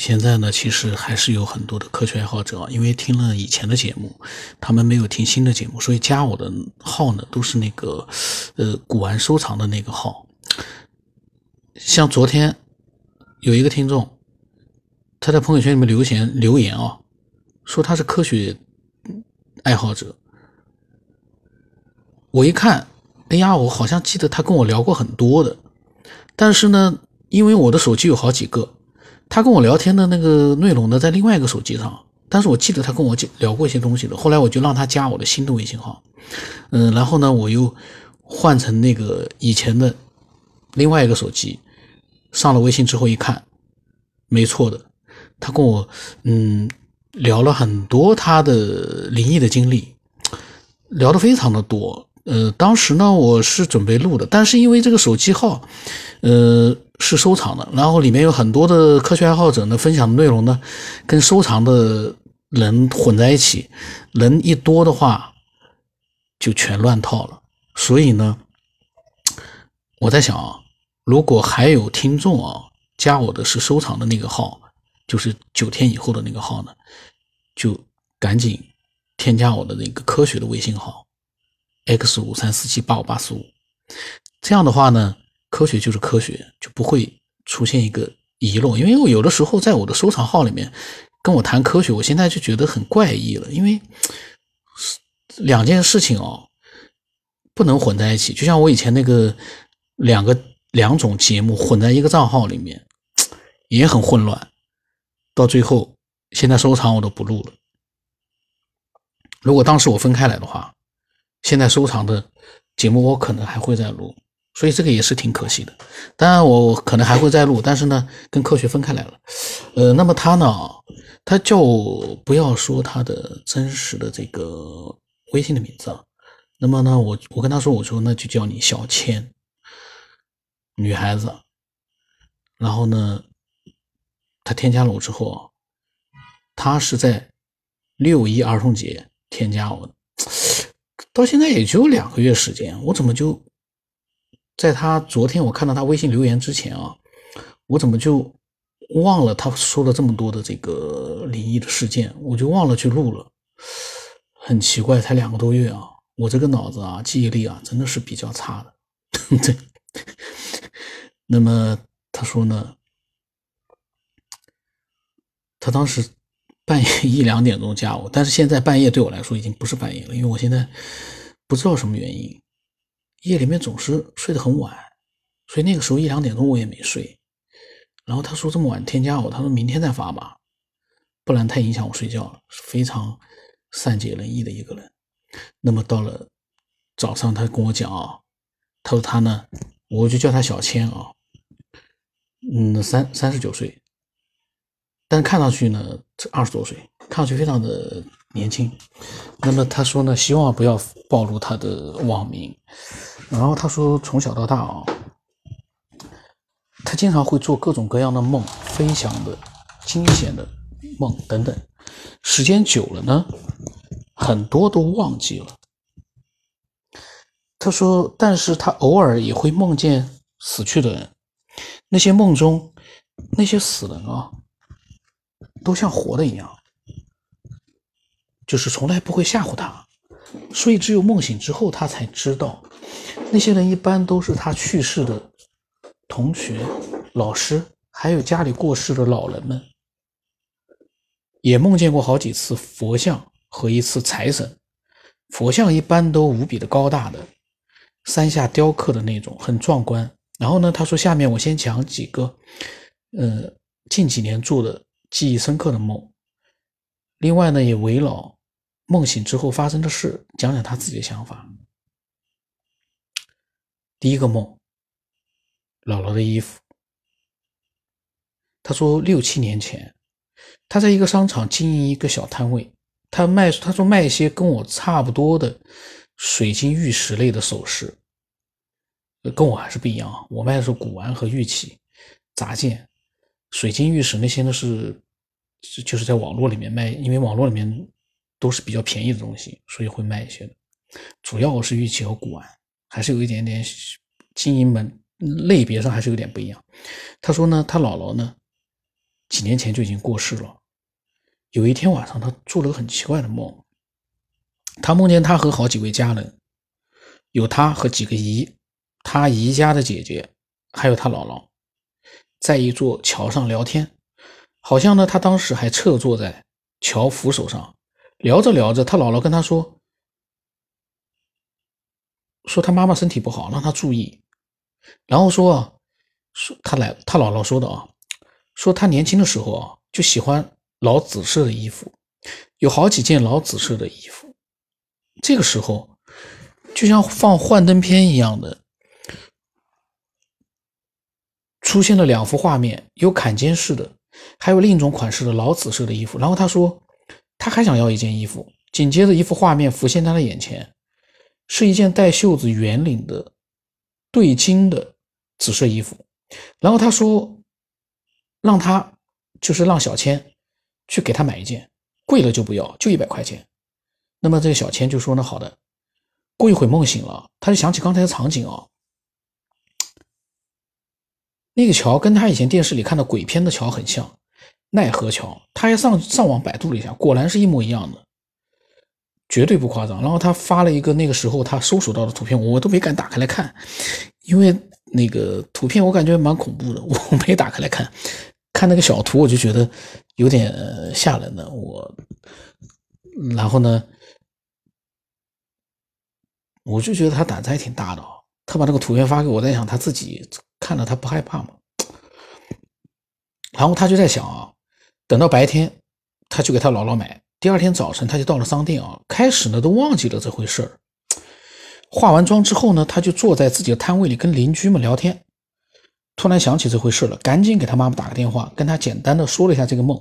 现在呢，其实还是有很多的科学爱好者，因为听了以前的节目，他们没有听新的节目，所以加我的号呢都是那个，呃，古玩收藏的那个号。像昨天有一个听众，他在朋友圈里面留言留言啊，说他是科学爱好者。我一看，哎呀，我好像记得他跟我聊过很多的，但是呢，因为我的手机有好几个。他跟我聊天的那个内容呢，在另外一个手机上，但是我记得他跟我聊过一些东西的。后来我就让他加我的新的微信号，嗯，然后呢，我又换成那个以前的另外一个手机，上了微信之后一看，没错的，他跟我嗯聊了很多他的灵异的经历，聊得非常的多。呃，当时呢，我是准备录的，但是因为这个手机号，呃。是收藏的，然后里面有很多的科学爱好者呢，分享的内容呢，跟收藏的人混在一起，人一多的话，就全乱套了。所以呢，我在想啊，如果还有听众啊，加我的是收藏的那个号，就是九天以后的那个号呢，就赶紧添加我的那个科学的微信号，x 五三四七八五八四五，这样的话呢。科学就是科学，就不会出现一个遗漏。因为我有的时候在我的收藏号里面跟我谈科学，我现在就觉得很怪异了。因为两件事情哦，不能混在一起。就像我以前那个两个两种节目混在一个账号里面，也很混乱。到最后，现在收藏我都不录了。如果当时我分开来的话，现在收藏的节目我可能还会再录。所以这个也是挺可惜的，当然我可能还会再录，但是呢，跟科学分开来了。呃，那么他呢，他叫我不要说他的真实的这个微信的名字。那么呢，我我跟他说，我说那就叫你小千，女孩子。然后呢，他添加了我之后，他是在六一儿童节添加我，到现在也就两个月时间，我怎么就？在他昨天我看到他微信留言之前啊，我怎么就忘了他说了这么多的这个灵异的事件，我就忘了去录了，很奇怪，才两个多月啊，我这个脑子啊，记忆力啊，真的是比较差的。对，那么他说呢，他当时半夜一两点钟加我，但是现在半夜对我来说已经不是半夜了，因为我现在不知道什么原因。夜里面总是睡得很晚，所以那个时候一两点钟我也没睡。然后他说这么晚添加我，他说明天再发吧，不然太影响我睡觉了。非常善解人意的一个人。那么到了早上，他跟我讲啊，他说他呢，我就叫他小千啊，嗯，三三十九岁，但看上去呢二十多岁，看上去非常的年轻。那么他说呢，希望不要暴露他的网名。然后他说，从小到大啊，他经常会做各种各样的梦，飞翔的、惊险的梦等等。时间久了呢，很多都忘记了。他说，但是他偶尔也会梦见死去的人，那些梦中那些死人啊，都像活的一样，就是从来不会吓唬他，所以只有梦醒之后，他才知道。那些人一般都是他去世的同学、老师，还有家里过世的老人们。也梦见过好几次佛像和一次财神。佛像一般都无比的高大的，山下雕刻的那种，很壮观。然后呢，他说：“下面我先讲几个，呃，近几年做的记忆深刻的梦。另外呢，也围绕梦醒之后发生的事，讲讲他自己的想法。”第一个梦，姥姥的衣服。他说六七年前，他在一个商场经营一个小摊位，他卖他说卖一些跟我差不多的水晶玉石类的首饰，跟我还是不一样啊。我卖的是古玩和玉器杂件，水晶玉石那些呢是就是在网络里面卖，因为网络里面都是比较便宜的东西，所以会卖一些的。主要是玉器和古玩。还是有一点点经营门类别上还是有点不一样。他说呢，他姥姥呢几年前就已经过世了。有一天晚上，他做了个很奇怪的梦，他梦见他和好几位家人，有他和几个姨，他姨家的姐姐，还有他姥姥，在一座桥上聊天，好像呢，他当时还侧坐在桥扶手上，聊着聊着，他姥姥跟他说。说他妈妈身体不好，让他注意。然后说啊，说他来，他姥姥说的啊，说他年轻的时候啊，就喜欢老紫色的衣服，有好几件老紫色的衣服。这个时候，就像放幻灯片一样的，出现了两幅画面，有坎肩式的，还有另一种款式的老紫色的衣服。然后他说，他还想要一件衣服。紧接着，一幅画面浮现他的眼前。是一件带袖子、圆领的对襟的紫色衣服，然后他说，让他就是让小千去给他买一件，贵了就不要，就一百块钱。那么这个小千就说：“那好的。”过一会梦醒了，他就想起刚才的场景啊，那个桥跟他以前电视里看的鬼片的桥很像，奈何桥。他还上上网百度了一下，果然是一模一样的。绝对不夸张。然后他发了一个那个时候他搜索到的图片，我都没敢打开来看，因为那个图片我感觉蛮恐怖的，我没打开来看。看那个小图我就觉得有点吓人的。我，然后呢，我就觉得他胆子还挺大的。他把那个图片发给我，在想他自己看到他不害怕吗？然后他就在想啊，等到白天，他去给他姥姥买。第二天早晨，他就到了商店啊。开始呢，都忘记了这回事儿。化完妆之后呢，他就坐在自己的摊位里跟邻居们聊天。突然想起这回事了，赶紧给他妈妈打个电话，跟他简单的说了一下这个梦，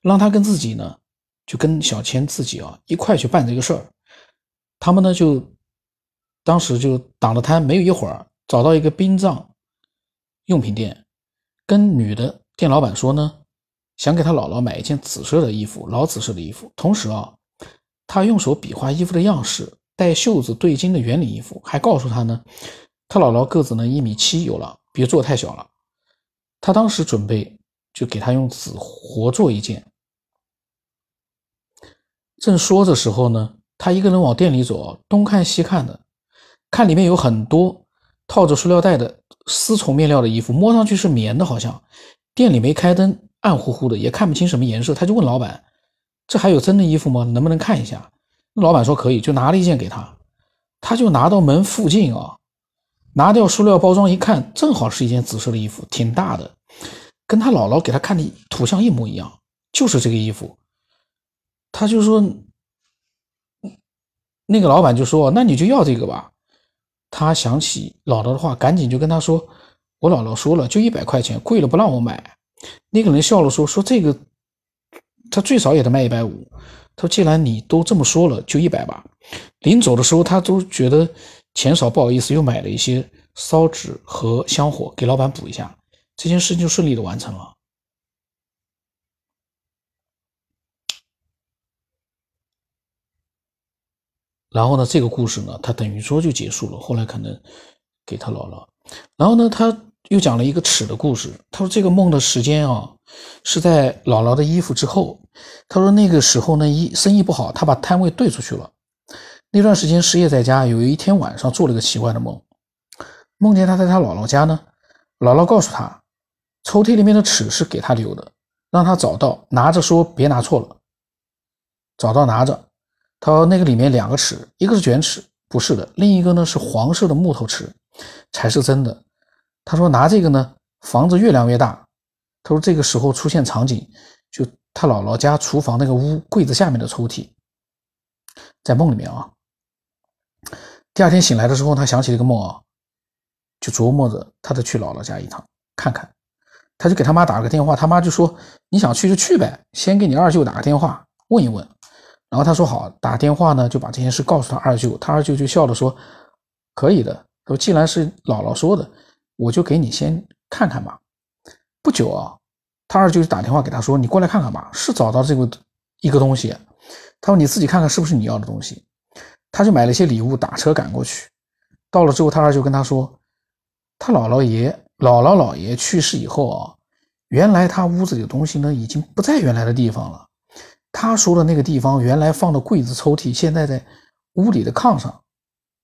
让他跟自己呢，就跟小千自己啊一块去办这个事儿。他们呢就当时就打了摊，没有一会儿找到一个殡葬用品店，跟女的店老板说呢。想给他姥姥买一件紫色的衣服，老紫色的衣服。同时啊，他用手比划衣服的样式，带袖子、对襟的圆领衣服。还告诉他呢，他姥姥个子呢一米七有了，别做太小了。他当时准备就给他用纸活做一件。正说着时候呢，他一个人往店里走，东看西看的，看里面有很多套着塑料袋的丝绸面料的衣服，摸上去是棉的，好像店里没开灯。暗乎乎的，也看不清什么颜色，他就问老板：“这还有真的衣服吗？能不能看一下？”那老板说：“可以。”就拿了一件给他，他就拿到门附近啊，拿掉塑料包装一看，正好是一件紫色的衣服，挺大的，跟他姥姥给他看的图像一模一样，就是这个衣服。他就说：“那个老板就说，那你就要这个吧。”他想起姥姥的话，赶紧就跟他说：“我姥姥说了，就一百块钱，贵了不让我买。”那个人笑了，说：“说这个，他最少也得卖一百五。他说，既然你都这么说了，就一百吧。临走的时候，他都觉得钱少，不好意思，又买了一些烧纸和香火给老板补一下。这件事情就顺利的完成了。然后呢，这个故事呢，他等于说就结束了。后来可能给他姥姥，然后呢，他。”又讲了一个尺的故事。他说这个梦的时间啊，是在姥姥的衣服之后。他说那个时候呢，一生意不好，他把摊位兑出去了。那段时间失业在家，有一天晚上做了个奇怪的梦，梦见他在他姥姥家呢。姥姥告诉他，抽屉里面的尺是给他留的，让他找到拿着，说别拿错了。找到拿着，他说那个里面两个尺，一个是卷尺，不是的，另一个呢是黄色的木头尺，才是真的。他说：“拿这个呢，房子越量越大。”他说：“这个时候出现场景，就他姥姥家厨房那个屋柜子下面的抽屉，在梦里面啊。第二天醒来的时候，他想起这个梦啊，就琢磨着他得去姥姥家一趟看看。他就给他妈打了个电话，他妈就说：‘你想去就去呗，先给你二舅打个电话问一问。’然后他说好，打电话呢就把这件事告诉他二舅，他二舅就笑着说：‘可以的。’说既然是姥姥说的。”我就给你先看看吧。不久啊，他二舅就打电话给他说：“你过来看看吧，是找到这个一个东西。”他说：“你自己看看是不是你要的东西。”他就买了一些礼物，打车赶过去。到了之后，他二舅跟他说：“他姥姥爷、姥姥姥爷去世以后啊，原来他屋子里的东西呢，已经不在原来的地方了。他说的那个地方，原来放的柜子抽屉，现在在屋里的炕上，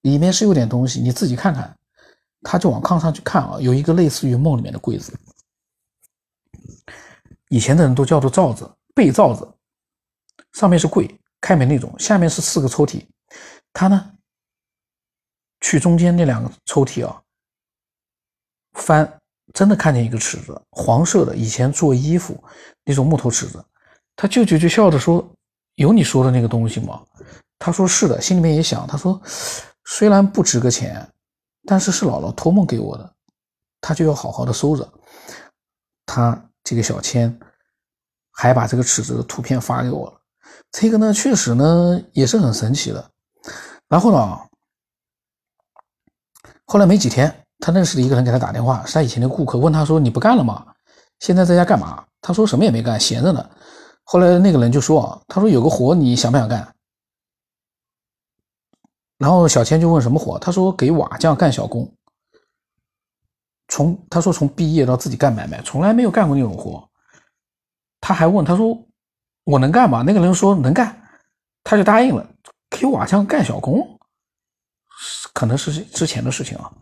里面是有点东西，你自己看看。他就往炕上去看啊，有一个类似于梦里面的柜子，以前的人都叫做罩子，被罩子，上面是柜，开门那种，下面是四个抽屉。他呢，去中间那两个抽屉啊，翻，真的看见一个尺子，黄色的，以前做衣服那种木头尺子。他舅舅就笑着说：“有你说的那个东西吗？”他说：“是的。”心里面也想：“他说，虽然不值个钱，但是是姥姥托梦给我的，他就要好好的收着。”他这个小千还把这个尺子的图片发给我了。这个呢，确实呢也是很神奇的。然后呢，后来没几天，他认识的一个人给他打电话，是他以前的顾客，问他说：“你不干了吗？现在在家干嘛？”他说：“什么也没干，闲着呢。”后来那个人就说啊，他说有个活你想不想干？然后小千就问什么活？他说给瓦匠干小工。从他说从毕业到自己干买卖，从来没有干过那种活。他还问他说我能干吗？那个人说能干，他就答应了，给瓦匠干小工，可能是之前的事情啊。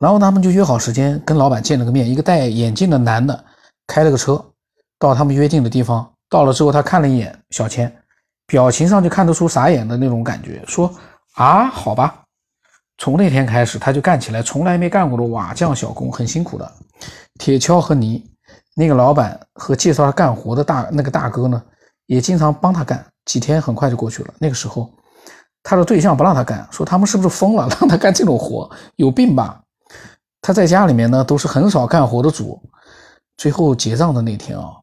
然后他们就约好时间跟老板见了个面，一个戴眼镜的男的开了个车到他们约定的地方。到了之后，他看了一眼小千，表情上就看得出傻眼的那种感觉，说：“啊，好吧。”从那天开始，他就干起来从来没干过的瓦匠小工，很辛苦的，铁锹和泥。那个老板和介绍他干活的大那个大哥呢，也经常帮他干。几天很快就过去了。那个时候，他的对象不让他干，说他们是不是疯了，让他干这种活，有病吧？他在家里面呢，都是很少干活的主。最后结账的那天啊。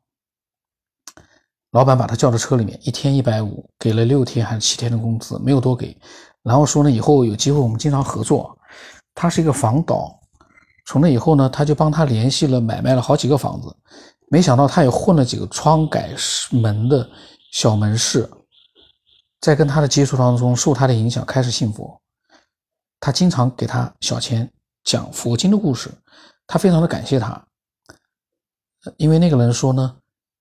老板把他叫到车里面，一天一百五，给了六天还是七天的工资，没有多给。然后说呢，以后有机会我们经常合作。他是一个房导，从那以后呢，他就帮他联系了买卖了好几个房子。没想到他也混了几个窗改门的小门市，在跟他的接触当中，受他的影响开始信佛。他经常给他小钱讲佛经的故事，他非常的感谢他，因为那个人说呢。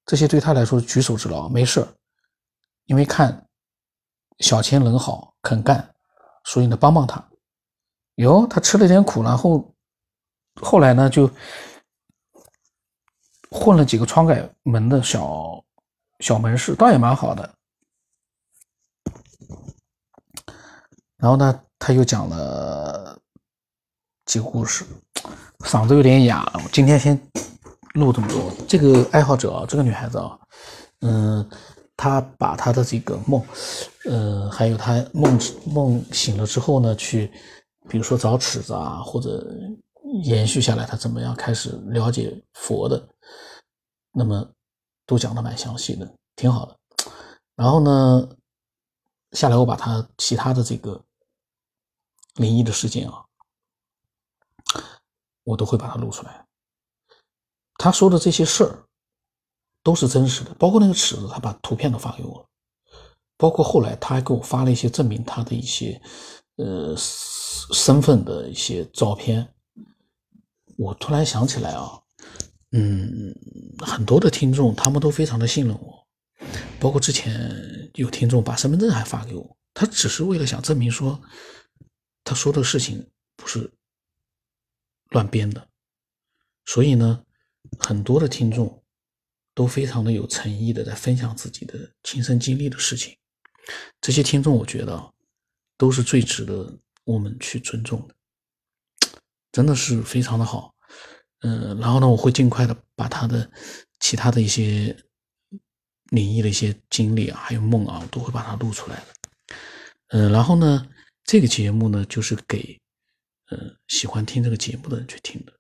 这些对他来说举手之劳，没事因为看小千人好肯干，所以呢帮帮他。哟，他吃了点苦，然后后来呢就混了几个窗改门的小小门市，倒也蛮好的。然后呢，他又讲了几个故事，嗓子有点哑，我今天先。录这么多，这个爱好者啊，这个女孩子啊，嗯，她把她的这个梦，呃，还有她梦梦醒了之后呢，去，比如说找尺子啊，或者延续下来，她怎么样开始了解佛的，那么都讲的蛮详细的，挺好的。然后呢，下来我把她其他的这个灵异的事件啊，我都会把它录出来。他说的这些事儿都是真实的，包括那个尺子，他把图片都发给我了，包括后来他还给我发了一些证明他的一些呃身份的一些照片。我突然想起来啊，嗯，很多的听众他们都非常的信任我，包括之前有听众把身份证还发给我，他只是为了想证明说他说的事情不是乱编的，所以呢。很多的听众都非常的有诚意的在分享自己的亲身经历的事情，这些听众我觉得都是最值得我们去尊重的，真的是非常的好。嗯，然后呢，我会尽快的把他的其他的一些灵异的一些经历啊，还有梦啊，都会把它录出来的。嗯，然后呢，这个节目呢，就是给嗯喜欢听这个节目的人去听的，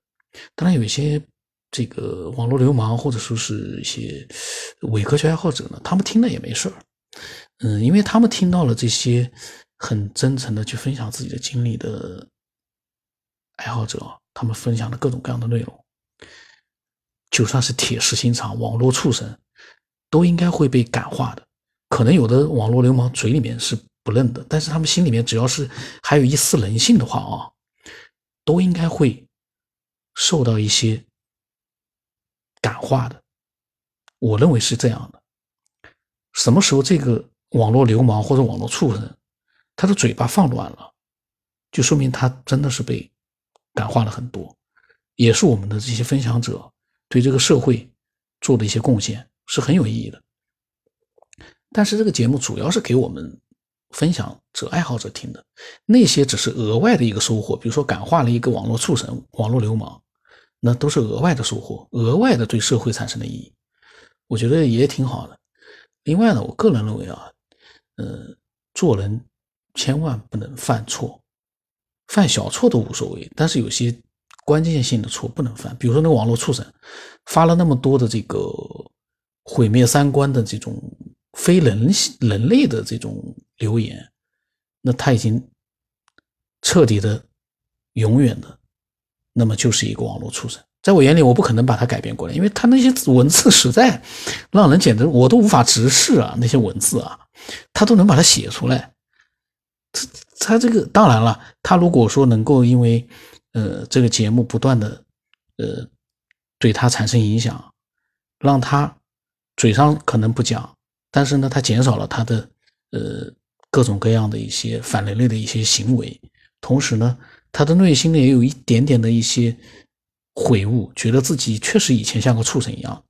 当然有一些。这个网络流氓或者说是一些伪科学爱好者呢，他们听了也没事儿，嗯，因为他们听到了这些很真诚的去分享自己的经历的爱好者，他们分享的各种各样的内容，就算是铁石心肠、网络畜生，都应该会被感化的。可能有的网络流氓嘴里面是不认的，但是他们心里面只要是还有一丝人性的话啊，都应该会受到一些。感化的。我认为是这样的。什么时候这个网络流氓或者网络畜生，他的嘴巴放软了，就说明他真的是被感化了很多，也是我们的这些分享者对这个社会做的一些贡献是很有意义的。但是这个节目主要是给我们分享者、爱好者听的，那些只是额外的一个收获，比如说感化了一个网络畜生、网络流氓，那都是额外的收获，额外的对社会产生的意义，我觉得也挺好的。另外呢，我个人认为啊，呃，做人千万不能犯错，犯小错都无所谓，但是有些关键性的错不能犯。比如说那个网络畜生发了那么多的这个毁灭三观的这种非人人类的这种留言，那他已经彻底的、永远的，那么就是一个网络畜生。在我眼里，我不可能把它改变过来，因为他那些文字实在让人简直我都无法直视啊！那些文字啊，他都能把它写出来。他他这个当然了，他如果说能够因为呃这个节目不断的呃对他产生影响，让他嘴上可能不讲，但是呢，他减少了他的呃各种各样的一些反人类的一些行为，同时呢，他的内心呢也有一点点的一些。悔悟，觉得自己确实以前像个畜生一样。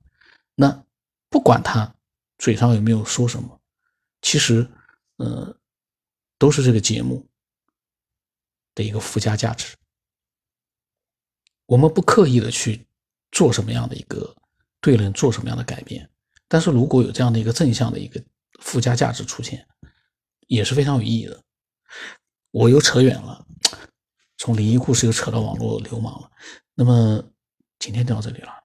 那不管他嘴上有没有说什么，其实，呃，都是这个节目的一个附加价值。我们不刻意的去做什么样的一个对人做什么样的改变，但是如果有这样的一个正向的一个附加价值出现，也是非常有意义的。我又扯远了，从灵异故事又扯到网络流氓了。那么今天就到这里了。